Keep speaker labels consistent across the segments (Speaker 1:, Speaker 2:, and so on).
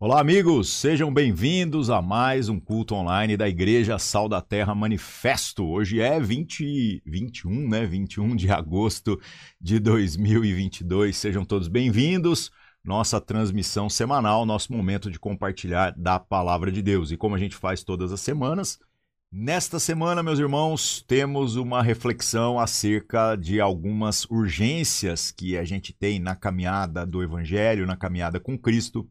Speaker 1: Olá, amigos, sejam bem-vindos a mais um culto online da Igreja Sal da Terra Manifesto. Hoje é 20, 21, né? 21 de agosto de 2022. Sejam todos bem-vindos. Nossa transmissão semanal, nosso momento de compartilhar da palavra de Deus. E como a gente faz todas as semanas, nesta semana, meus irmãos, temos uma reflexão acerca de algumas urgências que a gente tem na caminhada do Evangelho, na caminhada com Cristo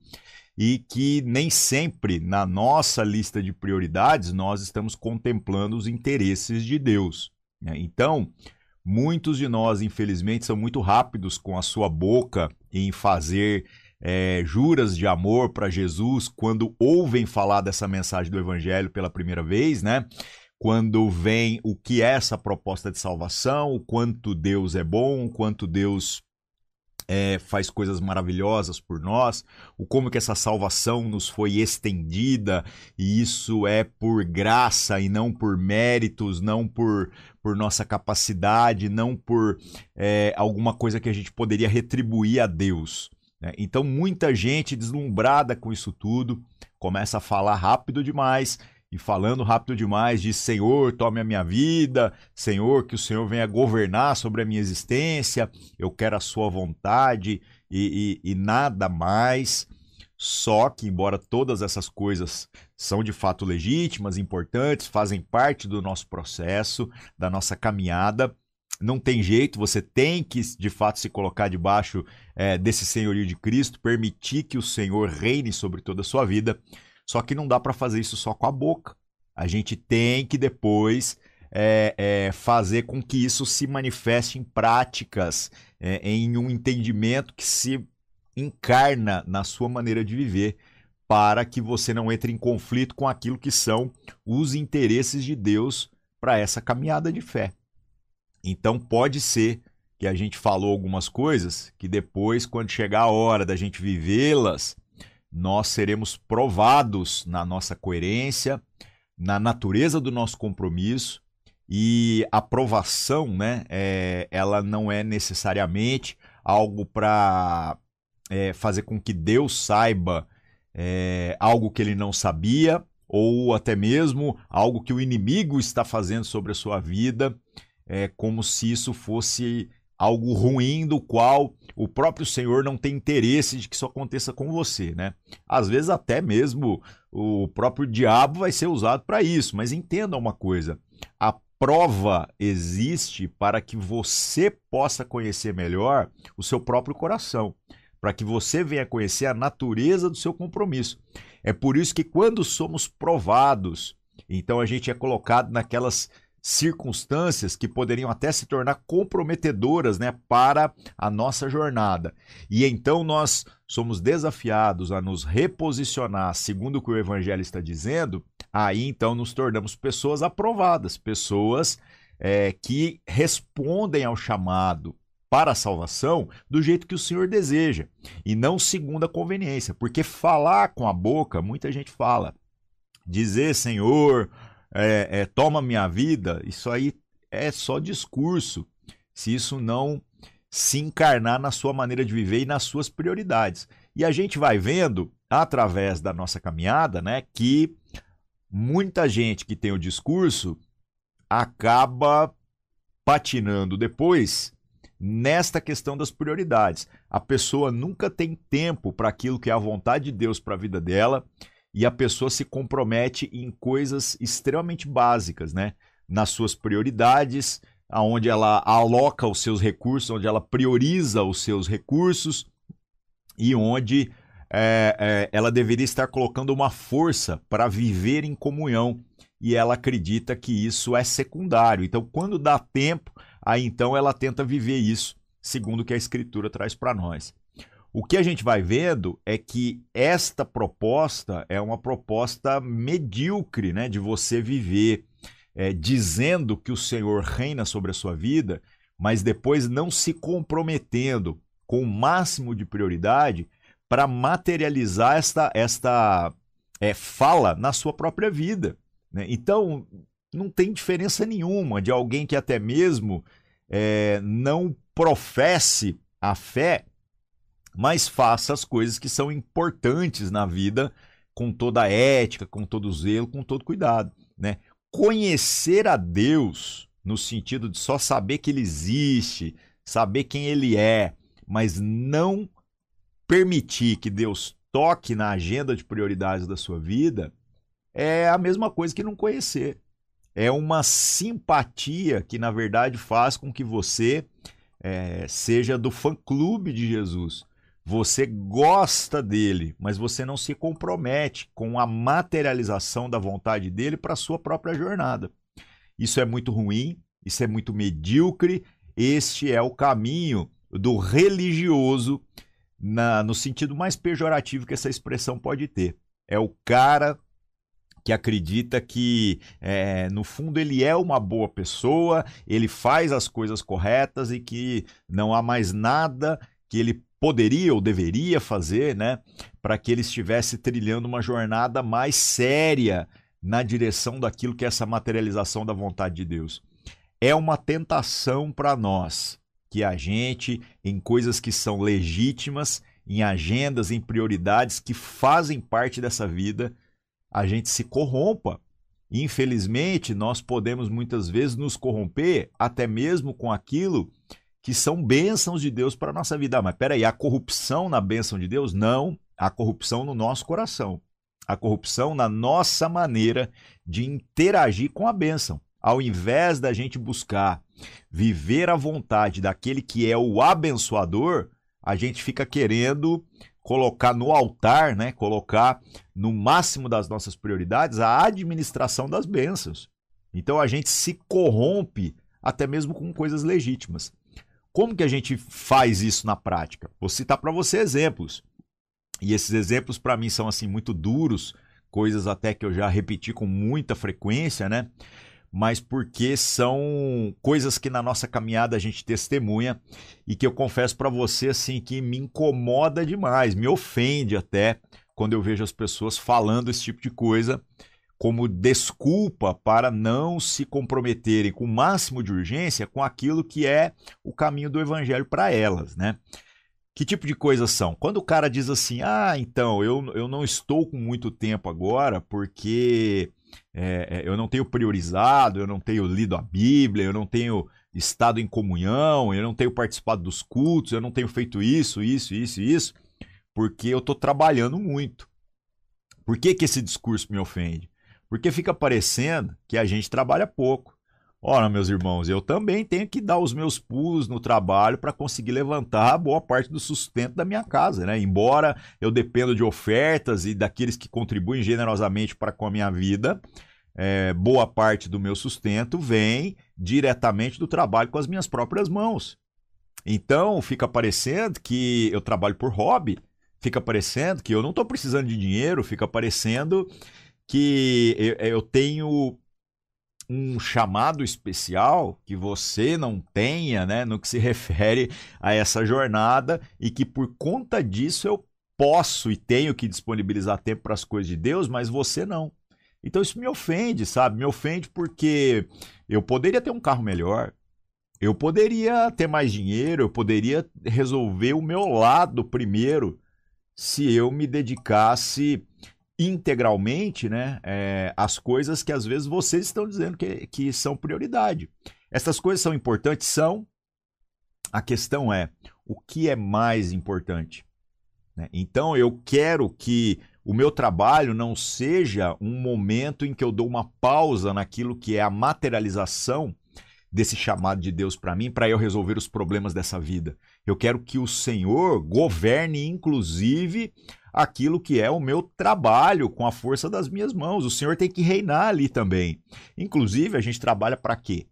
Speaker 1: e que nem sempre na nossa lista de prioridades nós estamos contemplando os interesses de Deus. Né? Então, muitos de nós, infelizmente, são muito rápidos com a sua boca em fazer é, juras de amor para Jesus quando ouvem falar dessa mensagem do Evangelho pela primeira vez, né? Quando vem o que é essa proposta de salvação, o quanto Deus é bom, o quanto Deus é, faz coisas maravilhosas por nós, o como que essa salvação nos foi estendida, e isso é por graça e não por méritos, não por, por nossa capacidade, não por é, alguma coisa que a gente poderia retribuir a Deus. Né? Então, muita gente deslumbrada com isso tudo começa a falar rápido demais e falando rápido demais, diz: Senhor, tome a minha vida, Senhor, que o Senhor venha governar sobre a minha existência, eu quero a Sua vontade e, e, e nada mais. Só que, embora todas essas coisas são de fato legítimas, importantes, fazem parte do nosso processo, da nossa caminhada, não tem jeito, você tem que de fato se colocar debaixo é, desse senhorio de Cristo, permitir que o Senhor reine sobre toda a sua vida. Só que não dá para fazer isso só com a boca. A gente tem que depois é, é, fazer com que isso se manifeste em práticas, é, em um entendimento que se encarna na sua maneira de viver, para que você não entre em conflito com aquilo que são os interesses de Deus para essa caminhada de fé. Então pode ser que a gente falou algumas coisas que depois, quando chegar a hora da gente vivê-las, nós seremos provados na nossa coerência, na natureza do nosso compromisso e a provação, né, é, ela não é necessariamente algo para é, fazer com que Deus saiba é, algo que ele não sabia ou até mesmo algo que o inimigo está fazendo sobre a sua vida, é como se isso fosse algo ruim do qual o próprio Senhor não tem interesse de que isso aconteça com você, né? Às vezes até mesmo o próprio diabo vai ser usado para isso, mas entenda uma coisa: a prova existe para que você possa conhecer melhor o seu próprio coração, para que você venha conhecer a natureza do seu compromisso. É por isso que quando somos provados, então a gente é colocado naquelas circunstâncias que poderiam até se tornar comprometedoras né, para a nossa jornada. E então nós somos desafiados a nos reposicionar segundo o que o Evangelho está dizendo, aí então nos tornamos pessoas aprovadas, pessoas é, que respondem ao chamado para a salvação do jeito que o Senhor deseja e não segundo a conveniência, porque falar com a boca, muita gente fala, dizer Senhor, é, é, toma minha vida, isso aí é só discurso. Se isso não se encarnar na sua maneira de viver e nas suas prioridades. E a gente vai vendo, através da nossa caminhada, né, que muita gente que tem o discurso acaba patinando depois nesta questão das prioridades. A pessoa nunca tem tempo para aquilo que é a vontade de Deus para a vida dela e a pessoa se compromete em coisas extremamente básicas, né? Nas suas prioridades, aonde ela aloca os seus recursos, onde ela prioriza os seus recursos e onde é, é, ela deveria estar colocando uma força para viver em comunhão e ela acredita que isso é secundário. Então, quando dá tempo, aí então ela tenta viver isso, segundo o que a Escritura traz para nós. O que a gente vai vendo é que esta proposta é uma proposta medíocre, né, de você viver é, dizendo que o Senhor reina sobre a sua vida, mas depois não se comprometendo com o máximo de prioridade para materializar esta, esta é, fala na sua própria vida. Né? Então, não tem diferença nenhuma de alguém que até mesmo é, não professe a fé mas faça as coisas que são importantes na vida com toda a ética, com todo o zelo, com todo cuidado, né? Conhecer a Deus no sentido de só saber que ele existe, saber quem ele é, mas não permitir que Deus toque na agenda de prioridades da sua vida, é a mesma coisa que não conhecer. É uma simpatia que, na verdade, faz com que você é, seja do fã-clube de Jesus. Você gosta dele, mas você não se compromete com a materialização da vontade dele para a sua própria jornada. Isso é muito ruim, isso é muito medíocre. Este é o caminho do religioso, na, no sentido mais pejorativo que essa expressão pode ter. É o cara que acredita que, é, no fundo, ele é uma boa pessoa, ele faz as coisas corretas e que não há mais nada que ele poderia ou deveria fazer, né, para que ele estivesse trilhando uma jornada mais séria na direção daquilo que é essa materialização da vontade de Deus. É uma tentação para nós que a gente, em coisas que são legítimas, em agendas, em prioridades que fazem parte dessa vida, a gente se corrompa. Infelizmente, nós podemos muitas vezes nos corromper até mesmo com aquilo que são bênçãos de Deus para a nossa vida. Ah, mas peraí, a corrupção na bênção de Deus? Não, a corrupção no nosso coração. A corrupção na nossa maneira de interagir com a bênção. Ao invés da gente buscar viver a vontade daquele que é o abençoador, a gente fica querendo colocar no altar, né, colocar no máximo das nossas prioridades a administração das bênçãos. Então a gente se corrompe até mesmo com coisas legítimas. Como que a gente faz isso na prática? Vou citar para você exemplos. E esses exemplos para mim são assim muito duros, coisas até que eu já repeti com muita frequência, né? Mas porque são coisas que na nossa caminhada a gente testemunha e que eu confesso para você assim que me incomoda demais, me ofende até quando eu vejo as pessoas falando esse tipo de coisa como desculpa para não se comprometerem com o máximo de urgência com aquilo que é o caminho do evangelho para elas, né? Que tipo de coisas são? Quando o cara diz assim, ah, então, eu, eu não estou com muito tempo agora porque é, é eu não tenho priorizado, eu não tenho lido a Bíblia, eu não tenho estado em comunhão, eu não tenho participado dos cultos, eu não tenho feito isso, isso, isso, isso, porque eu estou trabalhando muito. Por que, que esse discurso me ofende? Porque fica parecendo que a gente trabalha pouco. Ora, meus irmãos, eu também tenho que dar os meus pulos no trabalho para conseguir levantar boa parte do sustento da minha casa, né? Embora eu dependa de ofertas e daqueles que contribuem generosamente para com a minha vida, é, boa parte do meu sustento vem diretamente do trabalho com as minhas próprias mãos. Então, fica parecendo que eu trabalho por hobby, fica parecendo que eu não estou precisando de dinheiro, fica parecendo que eu, eu tenho um chamado especial que você não tenha, né, no que se refere a essa jornada e que por conta disso eu posso e tenho que disponibilizar tempo para as coisas de Deus, mas você não. Então isso me ofende, sabe? Me ofende porque eu poderia ter um carro melhor, eu poderia ter mais dinheiro, eu poderia resolver o meu lado primeiro se eu me dedicasse integralmente né, é, as coisas que às vezes vocês estão dizendo que, que são prioridade. Essas coisas são importantes? São. A questão é o que é mais importante. Né? Então eu quero que o meu trabalho não seja um momento em que eu dou uma pausa naquilo que é a materialização desse chamado de Deus para mim, para eu resolver os problemas dessa vida. Eu quero que o Senhor governe, inclusive, aquilo que é o meu trabalho com a força das minhas mãos. O Senhor tem que reinar ali também. Inclusive, a gente trabalha para quê?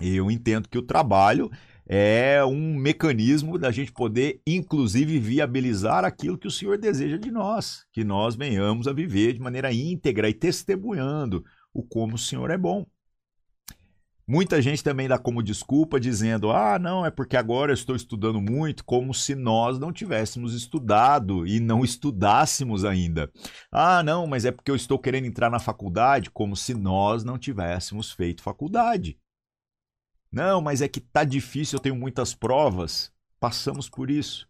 Speaker 1: Eu entendo que o trabalho é um mecanismo da gente poder, inclusive, viabilizar aquilo que o Senhor deseja de nós, que nós venhamos a viver de maneira íntegra e testemunhando o como o Senhor é bom. Muita gente também dá como desculpa dizendo: ah, não, é porque agora eu estou estudando muito, como se nós não tivéssemos estudado e não estudássemos ainda. Ah, não, mas é porque eu estou querendo entrar na faculdade, como se nós não tivéssemos feito faculdade. Não, mas é que tá difícil, eu tenho muitas provas. Passamos por isso.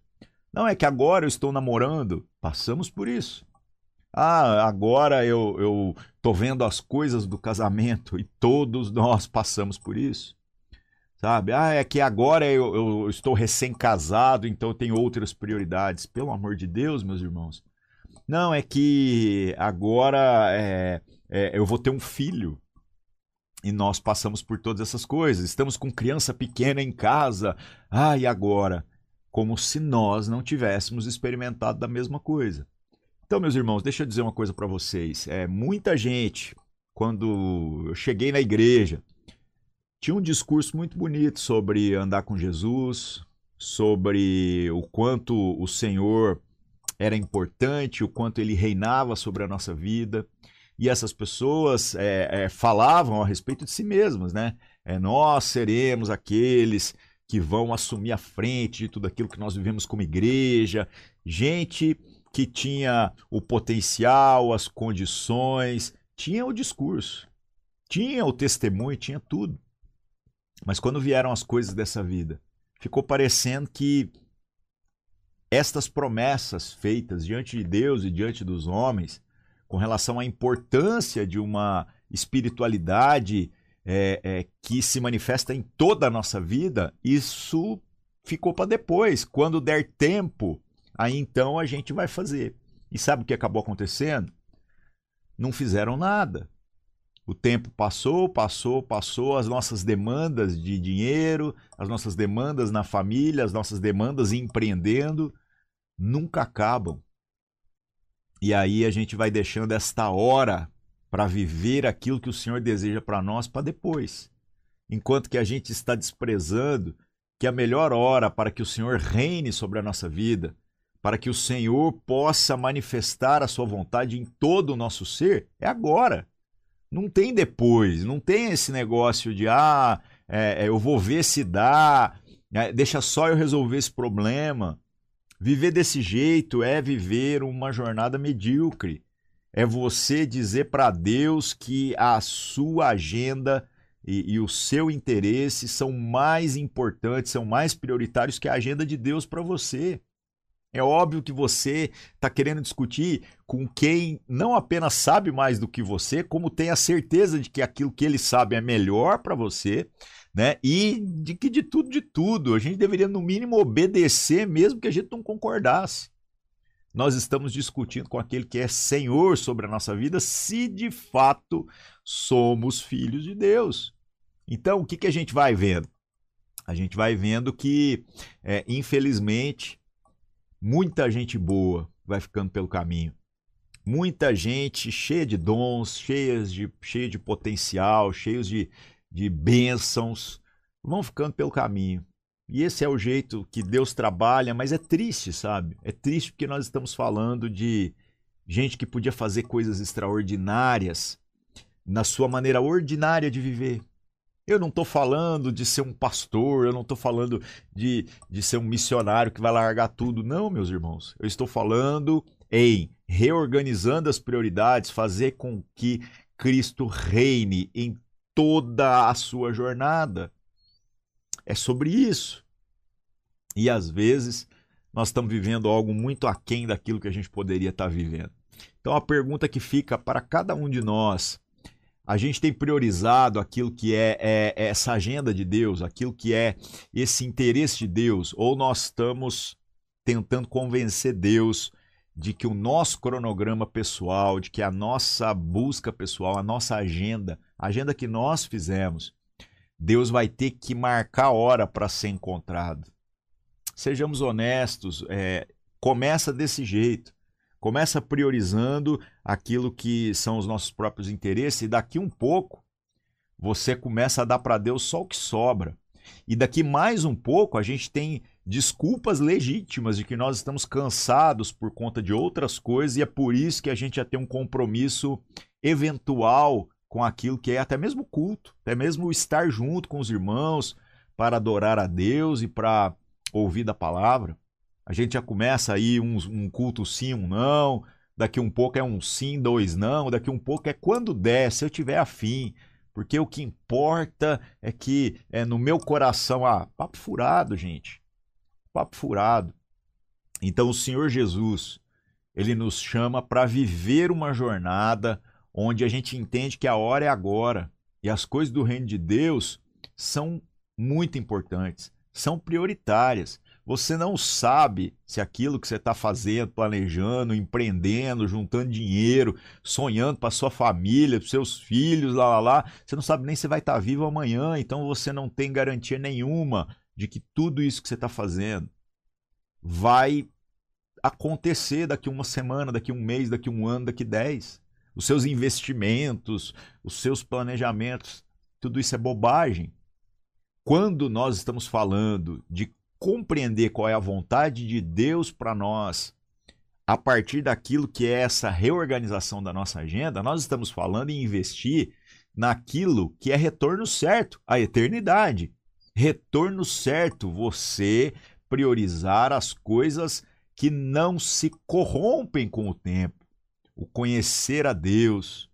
Speaker 1: Não, é que agora eu estou namorando. Passamos por isso. Ah, agora eu, eu tô vendo as coisas do casamento e todos nós passamos por isso. Sabe? Ah, é que agora eu, eu estou recém-casado, então eu tenho outras prioridades. Pelo amor de Deus, meus irmãos. Não, é que agora é, é, eu vou ter um filho. E nós passamos por todas essas coisas. Estamos com criança pequena em casa. Ah, e agora? Como se nós não tivéssemos experimentado da mesma coisa. Então, meus irmãos, deixa eu dizer uma coisa para vocês. É, muita gente, quando eu cheguei na igreja, tinha um discurso muito bonito sobre andar com Jesus, sobre o quanto o Senhor era importante, o quanto ele reinava sobre a nossa vida. E essas pessoas é, é, falavam a respeito de si mesmas, né? É, nós seremos aqueles que vão assumir a frente de tudo aquilo que nós vivemos como igreja. Gente que tinha o potencial, as condições, tinha o discurso, tinha o testemunho, tinha tudo. Mas quando vieram as coisas dessa vida, ficou parecendo que estas promessas feitas diante de Deus e diante dos homens, com relação à importância de uma espiritualidade é, é, que se manifesta em toda a nossa vida, isso ficou para depois. Quando der tempo, aí então a gente vai fazer. E sabe o que acabou acontecendo? Não fizeram nada. O tempo passou, passou, passou, as nossas demandas de dinheiro, as nossas demandas na família, as nossas demandas empreendendo, nunca acabam. E aí a gente vai deixando esta hora para viver aquilo que o Senhor deseja para nós para depois. Enquanto que a gente está desprezando que a melhor hora para que o Senhor reine sobre a nossa vida, para que o Senhor possa manifestar a sua vontade em todo o nosso ser, é agora. Não tem depois, não tem esse negócio de, ah, é, é, eu vou ver se dá, é, deixa só eu resolver esse problema. Viver desse jeito é viver uma jornada medíocre. É você dizer para Deus que a sua agenda e, e, o seu interesse são mais importantes, são mais prioritários que a agenda de Deus para você. É óbvio que você está querendo discutir com quem não apenas sabe mais do que você, como tem a certeza de que aquilo que ele sabe é melhor para você, né? E de que de tudo, de tudo, a gente deveria no mínimo obedecer, mesmo que a gente não concordasse. Nós estamos discutindo com aquele que é Senhor sobre a nossa vida, se de fato somos filhos de Deus. Então, o que, que a gente vai vendo? A gente vai vendo que, é, infelizmente, Muita gente boa vai ficando pelo caminho. Muita gente cheia de dons, cheias de, cheia de potencial, cheios de, de bênçãos, vão ficando pelo caminho. E esse é o jeito que Deus trabalha, mas é triste, sabe? É triste porque nós estamos falando de gente que podia fazer coisas extraordinárias na sua maneira ordinária de viver. Eu não estou falando de ser um pastor, eu não estou falando de, de ser um missionário que vai largar tudo. Não, meus irmãos. Eu estou falando em reorganizando as prioridades, fazer com que Cristo reine em toda a sua jornada. É sobre isso. E às vezes nós estamos vivendo algo muito aquém daquilo que a gente poderia estar vivendo. Então a pergunta que fica para cada um de nós a gente tem priorizado aquilo que é, é, é, essa agenda de Deus, aquilo que é esse interesse de Deus, ou nós estamos tentando convencer Deus de que o nosso cronograma pessoal, de que a nossa busca pessoal, a nossa agenda, a agenda que nós fizemos, Deus vai ter que marcar hora para ser encontrado. Sejamos honestos, é, começa desse jeito. Começa priorizando aquilo que são os nossos próprios interesses e daqui um pouco você começa a dar para Deus só o que sobra. E daqui mais um pouco a gente tem desculpas legítimas de que nós estamos cansados por conta de outras coisas e é por isso que a gente já tem um compromisso eventual com aquilo que é até mesmo culto, até mesmo estar junto com os irmãos para adorar a Deus e para ouvir da palavra. A gente já começa aí um, um culto sim, um não. Daqui um pouco é um sim, dois não. Daqui um pouco é quando der, se eu tiver afim. Porque o que importa é que é no meu coração. Ah, papo furado, gente. Papo furado. Então o Senhor Jesus, ele nos chama para viver uma jornada onde a gente entende que a hora é agora e as coisas do reino de Deus são muito importantes, são prioritárias. Você não sabe se aquilo que você está fazendo, planejando, empreendendo, juntando dinheiro, sonhando para sua família, para seus filhos, lá, lá, lá, você não sabe nem se vai estar tá vivo amanhã, então você não tem garantia nenhuma de que tudo isso que você está fazendo vai acontecer daqui uma semana, daqui um mês, daqui um ano, daqui dez. Os seus investimentos, os seus planejamentos, tudo isso é bobagem. Quando nós estamos falando de compreender qual é a vontade de Deus para nós, a partir daquilo que é essa reorganização da nossa agenda, nós estamos falando em investir naquilo que é retorno certo, a eternidade. Retorno certo, você priorizar as coisas que não se corrompem com o tempo. O conhecer a Deus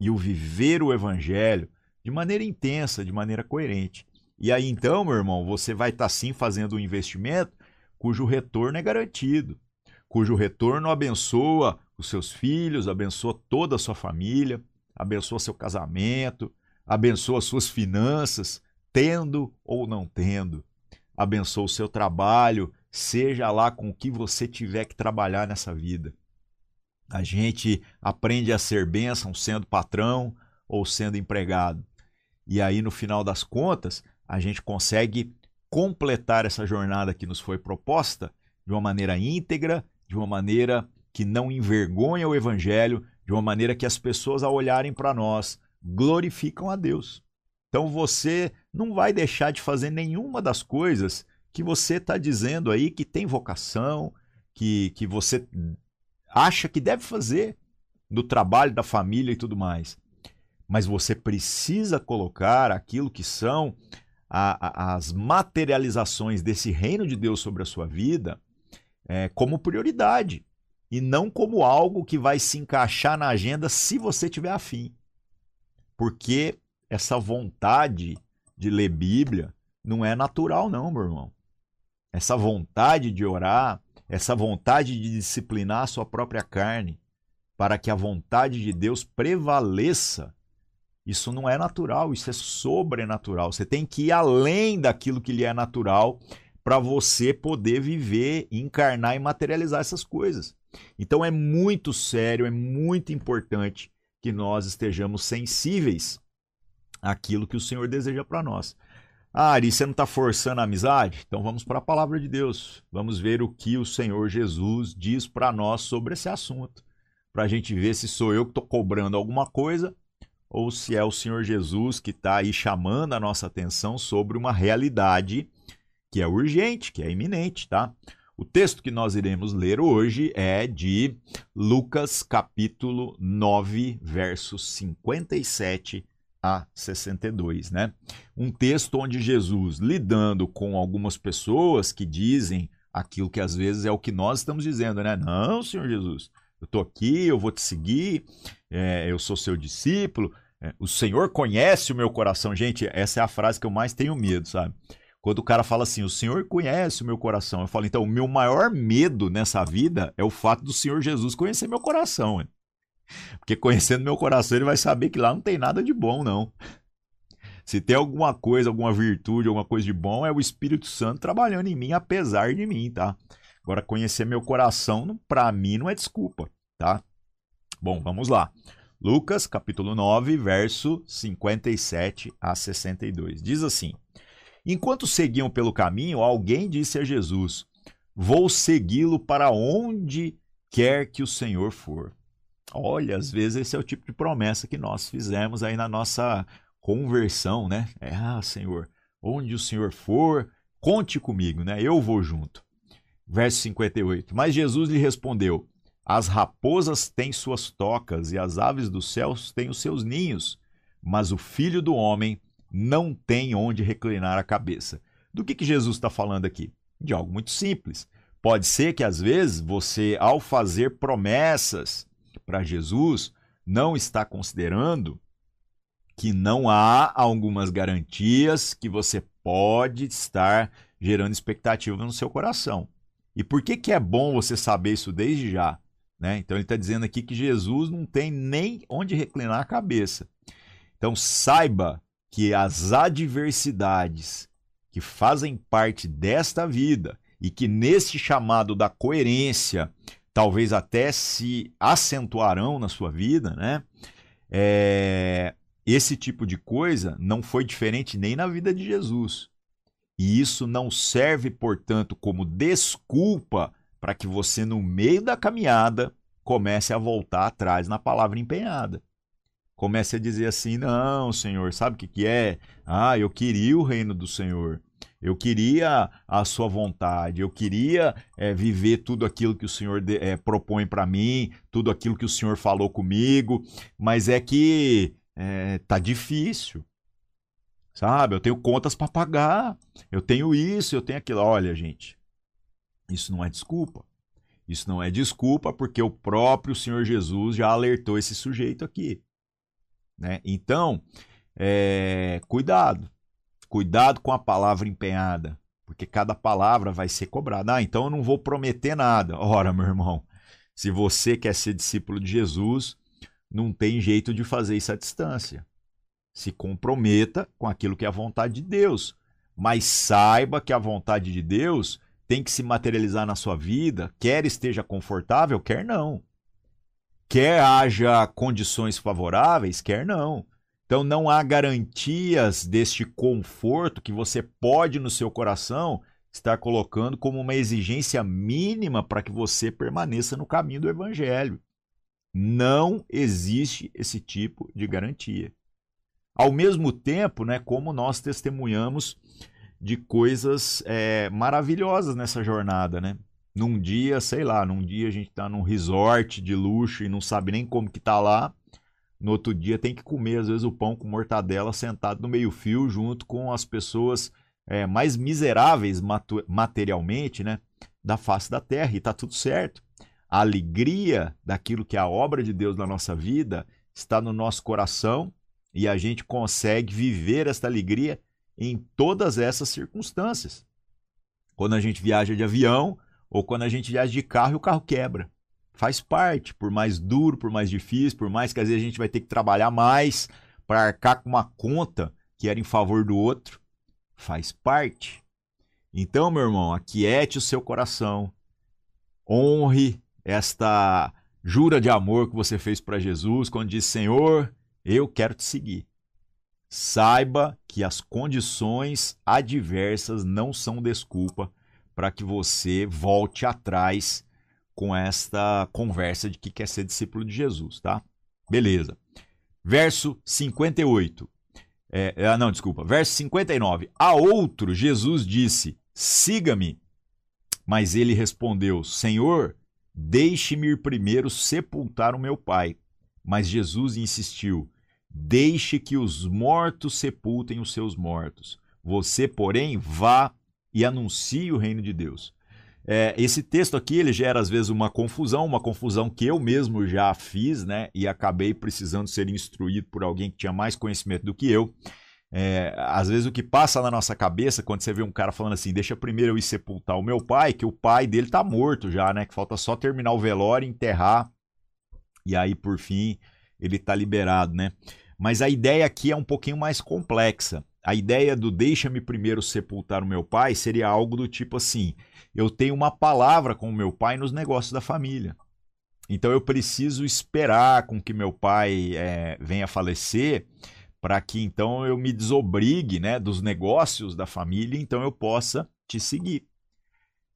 Speaker 1: e o viver o evangelho de maneira intensa, de maneira coerente. E aí então, meu irmão, você vai estar tá, sim fazendo um investimento cujo retorno é garantido, cujo retorno abençoa os seus filhos, abençoa toda a sua família, abençoa seu casamento, abençoa suas finanças, tendo ou não tendo, abençoa o seu trabalho, seja lá com o que você tiver que trabalhar nessa vida. A gente aprende a ser bênção sendo patrão ou sendo empregado. E aí, no final das contas, a gente consegue completar essa jornada que nos foi proposta de uma maneira íntegra, de uma maneira que não envergonha o evangelho, de uma maneira que as pessoas, ao olharem para nós, glorificam a Deus. Então você não vai deixar de fazer nenhuma das coisas que você está dizendo aí que tem vocação, que, que você acha que deve fazer do trabalho, da família e tudo mais. Mas você precisa colocar aquilo que são a, a, as materializações desse reino de Deus sobre a sua vida é, como prioridade e não como algo que vai se encaixar na agenda se você tiver afim. Porque essa vontade de ler Bíblia não é natural, não, meu irmão. Essa vontade de orar, essa vontade de disciplinar a sua própria carne, para que a vontade de Deus prevaleça isso não é natural, isso é sobrenatural. Você tem que ir além daquilo que lhe é natural para você poder viver, encarnar e materializar essas coisas. Então é muito sério, é muito importante que nós estejamos sensíveis àquilo que o Senhor deseja para nós. Ah, Ari, você não está forçando a amizade? Então vamos para a palavra de Deus. Vamos ver o que o Senhor Jesus diz para nós sobre esse assunto. Para a gente ver se sou eu que estou cobrando alguma coisa ou se é o Senhor Jesus que está aí chamando a nossa atenção sobre uma realidade que é urgente, que é iminente, tá? O texto que nós iremos ler hoje é de Lucas capítulo 9, versos 57 a 62, né? Um texto onde Jesus, lidando com algumas pessoas que dizem aquilo que às vezes é o que nós estamos dizendo, né? Não, Senhor Jesus, eu estou aqui, eu vou te seguir, é, eu sou seu discípulo, é, o Senhor conhece o meu coração. Gente, essa é a frase que eu mais tenho medo, sabe? Quando o cara fala assim, o Senhor conhece o meu coração. Eu falo, então, o meu maior medo nessa vida é o fato do Senhor Jesus conhecer meu coração. Hein? Porque conhecendo meu coração, ele vai saber que lá não tem nada de bom, não. Se tem alguma coisa, alguma virtude, alguma coisa de bom, é o Espírito Santo trabalhando em mim, apesar de mim, tá? Agora, conhecer meu coração, para mim, não é desculpa, tá? Bom, vamos lá. Lucas, capítulo 9, verso 57 a 62. Diz assim: Enquanto seguiam pelo caminho, alguém disse a Jesus: Vou segui-lo para onde quer que o Senhor for. Olha, às vezes esse é o tipo de promessa que nós fizemos aí na nossa conversão, né? É, ah, Senhor, onde o Senhor for, conte comigo, né? Eu vou junto. Verso 58. Mas Jesus lhe respondeu: as raposas têm suas tocas e as aves dos céus têm os seus ninhos, mas o filho do homem não tem onde reclinar a cabeça. Do que, que Jesus está falando aqui? De algo muito simples. Pode ser que às vezes você, ao fazer promessas para Jesus, não está considerando que não há algumas garantias que você pode estar gerando expectativa no seu coração. E por que, que é bom você saber isso desde já? Né? Então ele está dizendo aqui que Jesus não tem nem onde reclinar a cabeça. Então saiba que as adversidades que fazem parte desta vida e que nesse chamado da coerência talvez até se acentuarão na sua vida, né? É, esse tipo de coisa não foi diferente nem na vida de Jesus. E isso não serve, portanto, como desculpa para que você, no meio da caminhada, comece a voltar atrás na palavra empenhada. Comece a dizer assim: não, Senhor, sabe o que, que é? Ah, eu queria o reino do Senhor. Eu queria a sua vontade, eu queria é, viver tudo aquilo que o Senhor de, é, propõe para mim, tudo aquilo que o Senhor falou comigo, mas é que é, tá difícil, sabe? Eu tenho contas para pagar, eu tenho isso, eu tenho aquilo. Olha, gente, isso não é desculpa. Isso não é desculpa porque o próprio Senhor Jesus já alertou esse sujeito aqui. Né? Então, é, cuidado. Cuidado com a palavra empenhada, porque cada palavra vai ser cobrada. Ah, então eu não vou prometer nada. Ora, meu irmão, se você quer ser discípulo de Jesus, não tem jeito de fazer isso à distância. Se comprometa com aquilo que é a vontade de Deus, mas saiba que a vontade de Deus tem que se materializar na sua vida, quer esteja confortável, quer não. Quer haja condições favoráveis, quer não. Então não há garantias deste conforto que você pode no seu coração estar colocando como uma exigência mínima para que você permaneça no caminho do evangelho. Não existe esse tipo de garantia. Ao mesmo tempo, né, como nós testemunhamos de coisas é, maravilhosas nessa jornada, né? Num dia, sei lá, num dia a gente está num resort de luxo e não sabe nem como que tá lá no outro dia tem que comer, às vezes, o pão com mortadela sentado no meio-fio, junto com as pessoas é, mais miseráveis materialmente, né? Da face da terra, e está tudo certo. A alegria daquilo que é a obra de Deus na nossa vida está no nosso coração e a gente consegue viver esta alegria em todas essas circunstâncias. Quando a gente viaja de avião ou quando a gente viaja de carro e o carro quebra faz parte, por mais duro, por mais difícil, por mais que às vezes a gente vai ter que trabalhar mais para arcar com uma conta que era em favor do outro, faz parte. Então, meu irmão, aquiete o seu coração, honre esta jura de amor que você fez para Jesus quando disse: Senhor, eu quero te seguir. Saiba que as condições adversas não são desculpa para que você volte atrás com esta conversa de que quer ser discípulo de Jesus, tá? Beleza. Verso 58. É, é, não, desculpa. Verso 59. A outro, Jesus disse: Siga-me. Mas ele respondeu: Senhor, deixe-me ir primeiro sepultar o meu pai. Mas Jesus insistiu: Deixe que os mortos sepultem os seus mortos. Você, porém, vá e anuncie o reino de Deus. É, esse texto aqui ele gera às vezes uma confusão, uma confusão que eu mesmo já fiz, né? E acabei precisando ser instruído por alguém que tinha mais conhecimento do que eu. É, às vezes o que passa na nossa cabeça quando você vê um cara falando assim, deixa primeiro eu ir sepultar o meu pai, que o pai dele tá morto já, né? Que falta só terminar o velório, enterrar e aí por fim ele tá liberado, né? Mas a ideia aqui é um pouquinho mais complexa. A ideia do deixa-me primeiro sepultar o meu pai seria algo do tipo assim: eu tenho uma palavra com o meu pai nos negócios da família. Então eu preciso esperar com que meu pai é, venha falecer para que então eu me desobrigue né, dos negócios da família, então eu possa te seguir.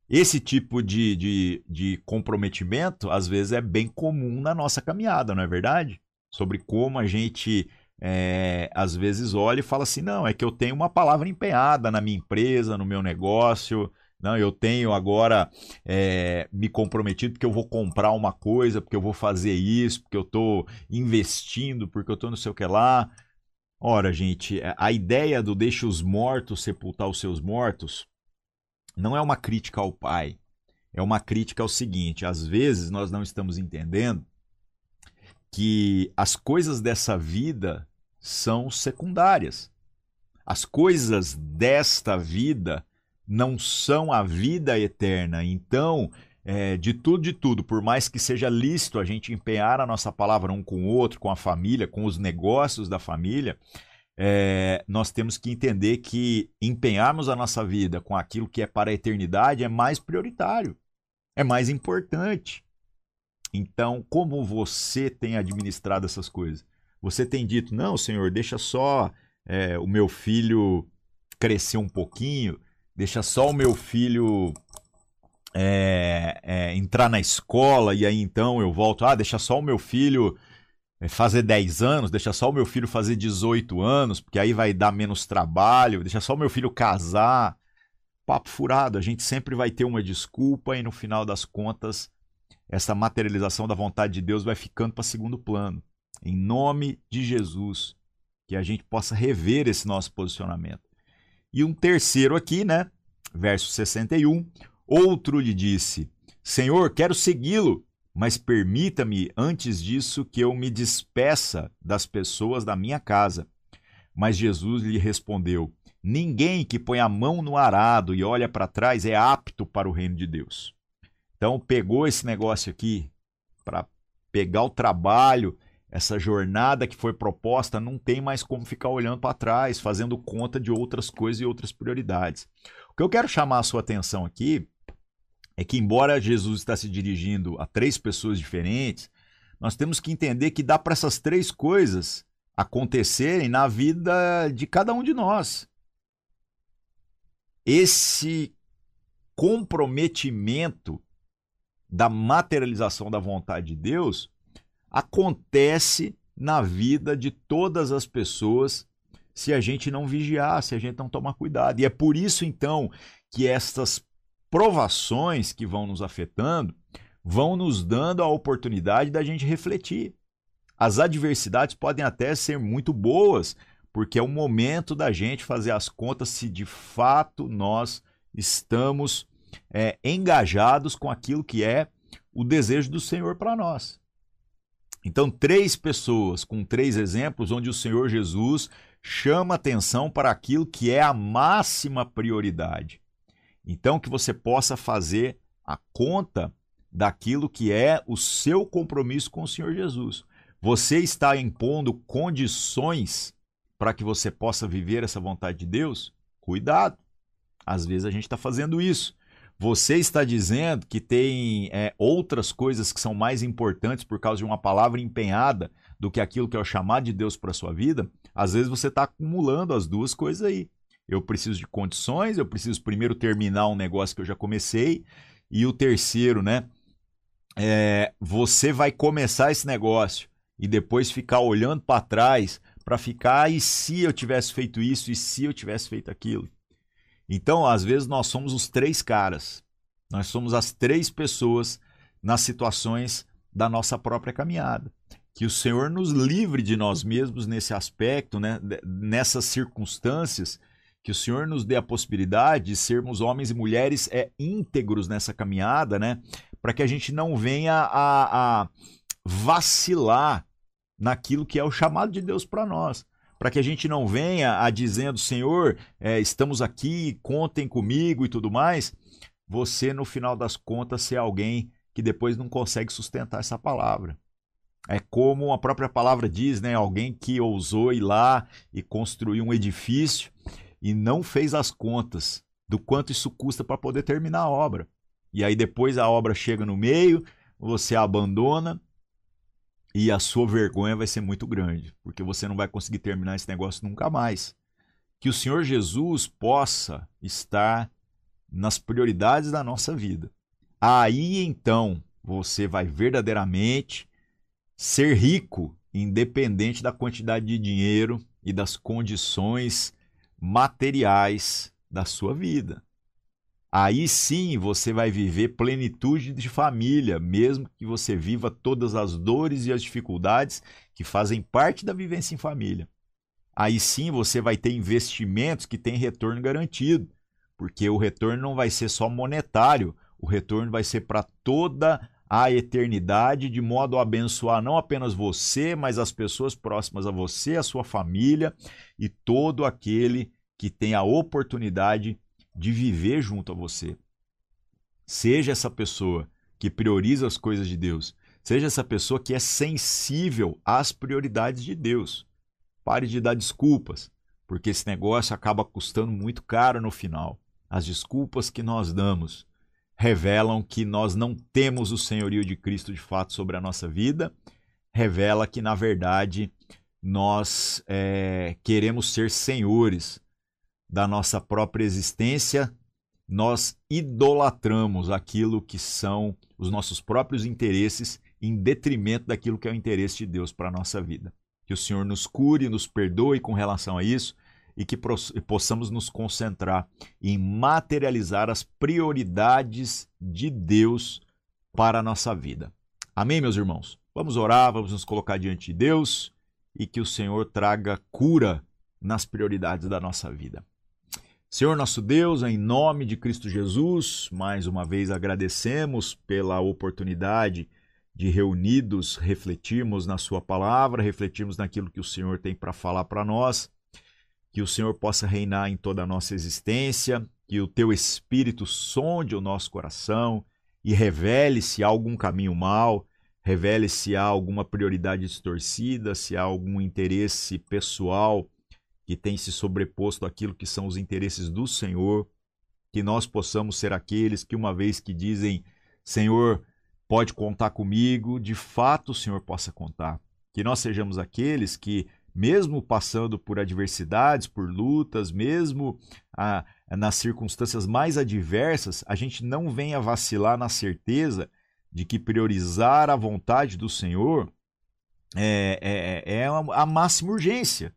Speaker 1: Esse tipo de, de, de comprometimento, às vezes, é bem comum na nossa caminhada, não é verdade? Sobre como a gente é, às vezes olha e fala assim: não, é que eu tenho uma palavra empenhada na minha empresa, no meu negócio, não, eu tenho agora é, me comprometido porque eu vou comprar uma coisa, porque eu vou fazer isso, porque eu estou investindo, porque eu estou não sei o que lá. Ora, gente, a ideia do deixe os mortos sepultar os seus mortos não é uma crítica ao pai. É uma crítica ao seguinte: às vezes nós não estamos entendendo que as coisas dessa vida são secundárias. As coisas desta vida não são a vida eterna. Então, é, de tudo, de tudo, por mais que seja lícito a gente empenhar a nossa palavra um com o outro, com a família, com os negócios da família, é, nós temos que entender que empenharmos a nossa vida com aquilo que é para a eternidade é mais prioritário, é mais importante. Então, como você tem administrado essas coisas? Você tem dito, não, Senhor, deixa só é, o meu filho crescer um pouquinho, deixa só o meu filho é, é, entrar na escola e aí então eu volto, ah, deixa só o meu filho é, fazer 10 anos, deixa só o meu filho fazer 18 anos, porque aí vai dar menos trabalho, deixa só o meu filho casar. Papo furado, a gente sempre vai ter uma desculpa e no final das contas essa materialização da vontade de Deus vai ficando para segundo plano. Em nome de Jesus, que a gente possa rever esse nosso posicionamento. E um terceiro aqui, né? Verso 61. Outro lhe disse: Senhor, quero segui-lo, mas permita-me antes disso que eu me despeça das pessoas da minha casa. Mas Jesus lhe respondeu: Ninguém que põe a mão no arado e olha para trás é apto para o reino de Deus. Então, pegou esse negócio aqui para pegar o trabalho, essa jornada que foi proposta, não tem mais como ficar olhando para trás, fazendo conta de outras coisas e outras prioridades. O que eu quero chamar a sua atenção aqui é que, embora Jesus está se dirigindo a três pessoas diferentes, nós temos que entender que dá para essas três coisas acontecerem na vida de cada um de nós. Esse comprometimento da materialização da vontade de Deus acontece na vida de todas as pessoas se a gente não vigiar, se a gente não tomar cuidado. E é por isso então que estas provações que vão nos afetando vão nos dando a oportunidade da gente refletir. As adversidades podem até ser muito boas, porque é o momento da gente fazer as contas se de fato nós estamos é, engajados com aquilo que é o desejo do Senhor para nós. Então, três pessoas com três exemplos onde o Senhor Jesus chama atenção para aquilo que é a máxima prioridade. Então, que você possa fazer a conta daquilo que é o seu compromisso com o Senhor Jesus. Você está impondo condições para que você possa viver essa vontade de Deus? Cuidado! Às vezes a gente está fazendo isso. Você está dizendo que tem é, outras coisas que são mais importantes por causa de uma palavra empenhada do que aquilo que é o chamado de Deus para sua vida? Às vezes você está acumulando as duas coisas aí. Eu preciso de condições, eu preciso primeiro terminar um negócio que eu já comecei, e o terceiro, né? É, você vai começar esse negócio e depois ficar olhando para trás para ficar, e se eu tivesse feito isso, e se eu tivesse feito aquilo? Então, às vezes, nós somos os três caras. Nós somos as três pessoas nas situações da nossa própria caminhada. Que o Senhor nos livre de nós mesmos nesse aspecto, né? nessas circunstâncias, que o Senhor nos dê a possibilidade de sermos homens e mulheres é, íntegros nessa caminhada, né? para que a gente não venha a, a vacilar naquilo que é o chamado de Deus para nós para que a gente não venha a dizendo, Senhor, é, estamos aqui, contem comigo e tudo mais, você, no final das contas, ser alguém que depois não consegue sustentar essa palavra. É como a própria palavra diz, né? Alguém que ousou ir lá e construir um edifício e não fez as contas do quanto isso custa para poder terminar a obra. E aí depois a obra chega no meio, você abandona e a sua vergonha vai ser muito grande, porque você não vai conseguir terminar esse negócio nunca mais. Que o Senhor Jesus possa estar nas prioridades da nossa vida. Aí então você vai verdadeiramente ser rico, independente da quantidade de dinheiro e das condições materiais da sua vida. Aí sim você vai viver plenitude de família, mesmo que você viva todas as dores e as dificuldades que fazem parte da vivência em família. Aí sim você vai ter investimentos que têm retorno garantido, porque o retorno não vai ser só monetário, o retorno vai ser para toda a eternidade, de modo a abençoar não apenas você, mas as pessoas próximas a você, a sua família e todo aquele que tem a oportunidade de viver junto a você. Seja essa pessoa que prioriza as coisas de Deus. Seja essa pessoa que é sensível às prioridades de Deus. Pare de dar desculpas, porque esse negócio acaba custando muito caro no final. As desculpas que nós damos revelam que nós não temos o senhorio de Cristo de fato sobre a nossa vida, revela que, na verdade, nós é, queremos ser senhores da nossa própria existência, nós idolatramos aquilo que são os nossos próprios interesses em detrimento daquilo que é o interesse de Deus para a nossa vida. Que o Senhor nos cure, nos perdoe com relação a isso e que possamos nos concentrar em materializar as prioridades de Deus para a nossa vida. Amém, meus irmãos? Vamos orar, vamos nos colocar diante de Deus e que o Senhor traga cura nas prioridades da nossa vida. Senhor nosso Deus, em nome de Cristo Jesus, mais uma vez agradecemos pela oportunidade de reunidos refletirmos na Sua palavra, refletirmos naquilo que o Senhor tem para falar para nós, que o Senhor possa reinar em toda a nossa existência, que o Teu Espírito sonde o nosso coração e revele se há algum caminho mal, revele se há alguma prioridade distorcida, se há algum interesse pessoal que tem se sobreposto àquilo que são os interesses do Senhor, que nós possamos ser aqueles que, uma vez que dizem, Senhor, pode contar comigo, de fato o Senhor possa contar. Que nós sejamos aqueles que, mesmo passando por adversidades, por lutas, mesmo ah, nas circunstâncias mais adversas, a gente não venha vacilar na certeza de que priorizar a vontade do Senhor é, é, é a máxima urgência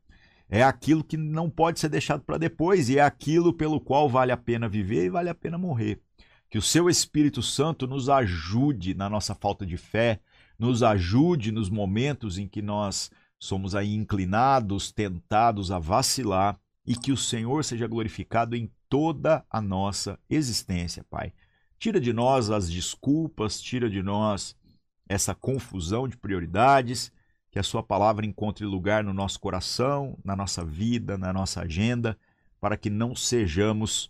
Speaker 1: é aquilo que não pode ser deixado para depois e é aquilo pelo qual vale a pena viver e vale a pena morrer. Que o seu Espírito Santo nos ajude na nossa falta de fé, nos ajude nos momentos em que nós somos aí inclinados, tentados a vacilar e que o Senhor seja glorificado em toda a nossa existência, Pai. Tira de nós as desculpas, tira de nós essa confusão de prioridades que a Sua palavra encontre lugar no nosso coração, na nossa vida, na nossa agenda, para que não sejamos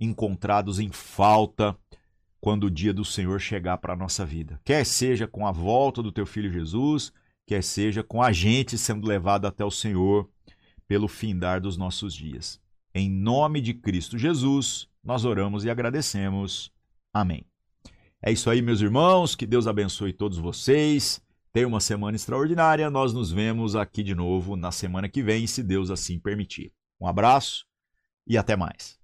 Speaker 1: encontrados em falta quando o dia do Senhor chegar para a nossa vida. Quer seja com a volta do Teu Filho Jesus, quer seja com a gente sendo levado até o Senhor pelo findar dos nossos dias. Em nome de Cristo Jesus, nós oramos e agradecemos. Amém. É isso aí, meus irmãos. Que Deus abençoe todos vocês. Tenha uma semana extraordinária. Nós nos vemos aqui de novo na semana que vem, se Deus assim permitir. Um abraço e até mais.